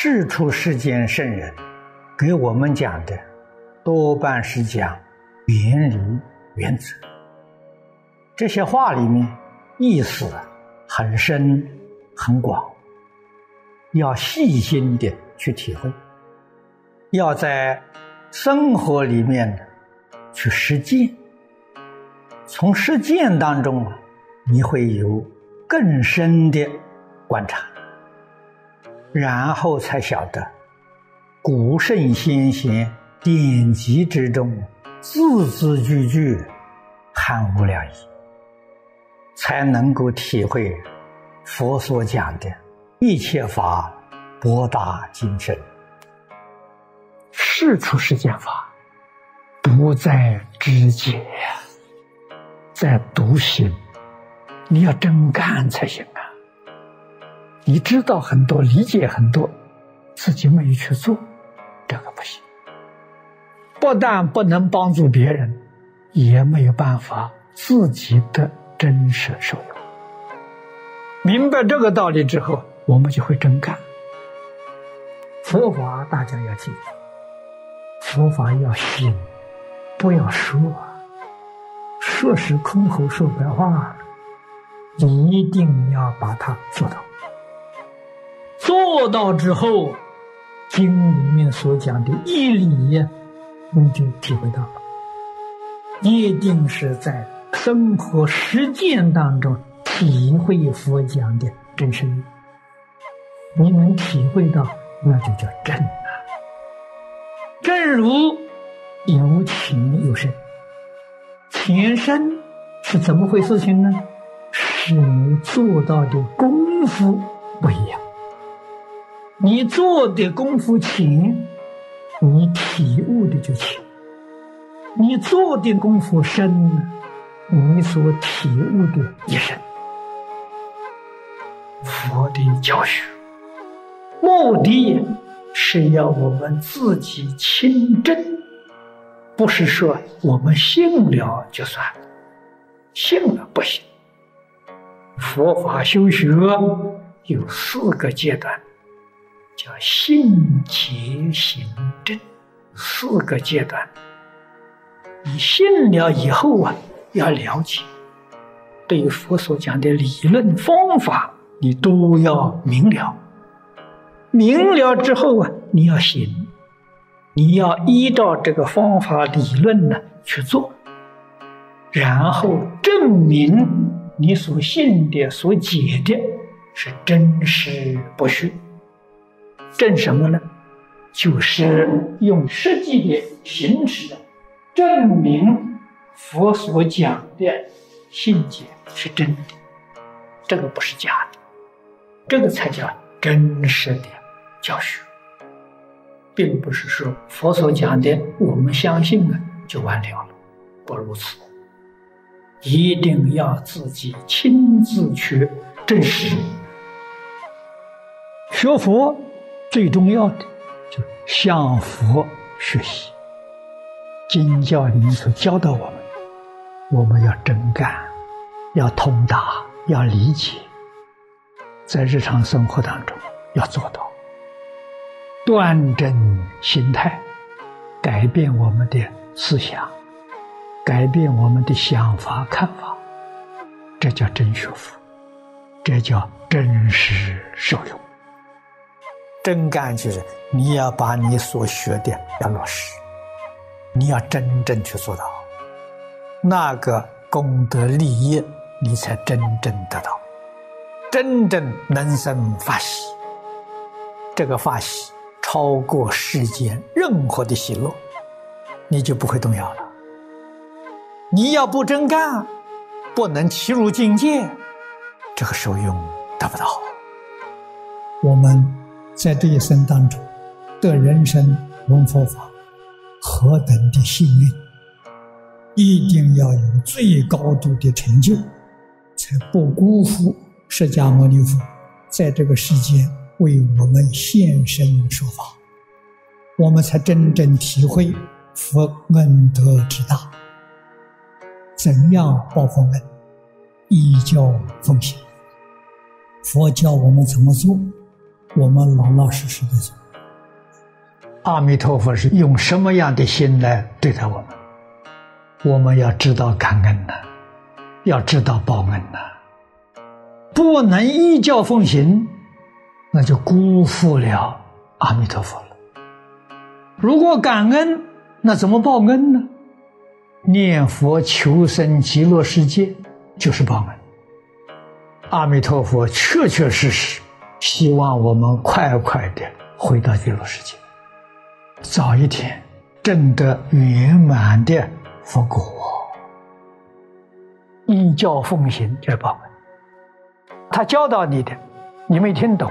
世出世间圣人给我们讲的，多半是讲原理原则。这些话里面意思很深很广，要细心的去体会，要在生活里面去实践。从实践当中啊，你会有更深的观察。然后才晓得，古圣先贤典籍之中，字字句句含无量义，才能够体会佛所讲的一切法博大精深。事出世间法，不在知解，在独行，你要真干才行。你知道很多，理解很多，自己没有去做，这个不行。不但不能帮助别人，也没有办法自己的真实受用。明白这个道理之后，我们就会真干。佛法大家要记住，佛法要信，不要说，说是空口说白话，你一定要把它做到。做到之后，经里面所讲的义理，你就体会到了。一定是在生活实践当中体会佛讲的真实义。你能体会到，那就叫正啊。正如有情有生，前生是怎么回事情呢？是你做到的功夫不一样。你做的功夫浅，你体悟的就浅；你做的功夫深，你所体悟的也深。佛的教学目的是要我们自己亲证，不是说我们信了就算了，信了不行。佛法修学有四个阶段。叫信解行证四个阶段，你信了以后啊，要了解，对于佛所讲的理论方法，你都要明了。明了之后啊，你要行，你要依照这个方法理论呢去做，然后证明你所信的、所解的是真实不虚。证什么呢？就是用实际的形式证明佛所讲的信解是真的，这个不是假的，这个才叫真实的教学，并不是说佛所讲的我们相信了就完了了，不如此，一定要自己亲自去证实，学佛。最重要的就是向佛学习，经教里面所教导我们，我们要真干，要通达，要理解，在日常生活当中要做到端正心态，改变我们的思想，改变我们的想法看法，这叫真学佛，这叫真实受用。真干就是你要把你所学的要落实，你要真正去做到，那个功德利益你才真正得到，真正能生法喜。这个法喜超过世间任何的喜乐，你就不会动摇了。你要不真干，不能齐入境界，这个受用得不到。我们。在这一生当中，得人生闻佛法，何等的幸运！一定要有最高度的成就，才不辜负释迦牟尼佛在这个世间为我们现身说法，我们才真正体会佛恩德之大。怎样报佛恩？依教奉行。佛教我们怎么做？我们老老实实的做。阿弥陀佛是用什么样的心来对待我们？我们要知道感恩呐，要知道报恩呐，不能依教奉行，那就辜负了阿弥陀佛了。如果感恩，那怎么报恩呢？念佛求生极乐世界，就是报恩。阿弥陀佛确确实实希望我们快快的回到极乐世界。早一天证得圆满的佛果，依教奉行就是报恩。他教导你的，你没听懂，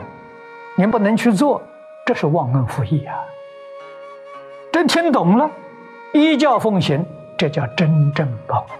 你不能去做，这是忘恩负义啊！真听懂了，依教奉行，这叫真正报恩。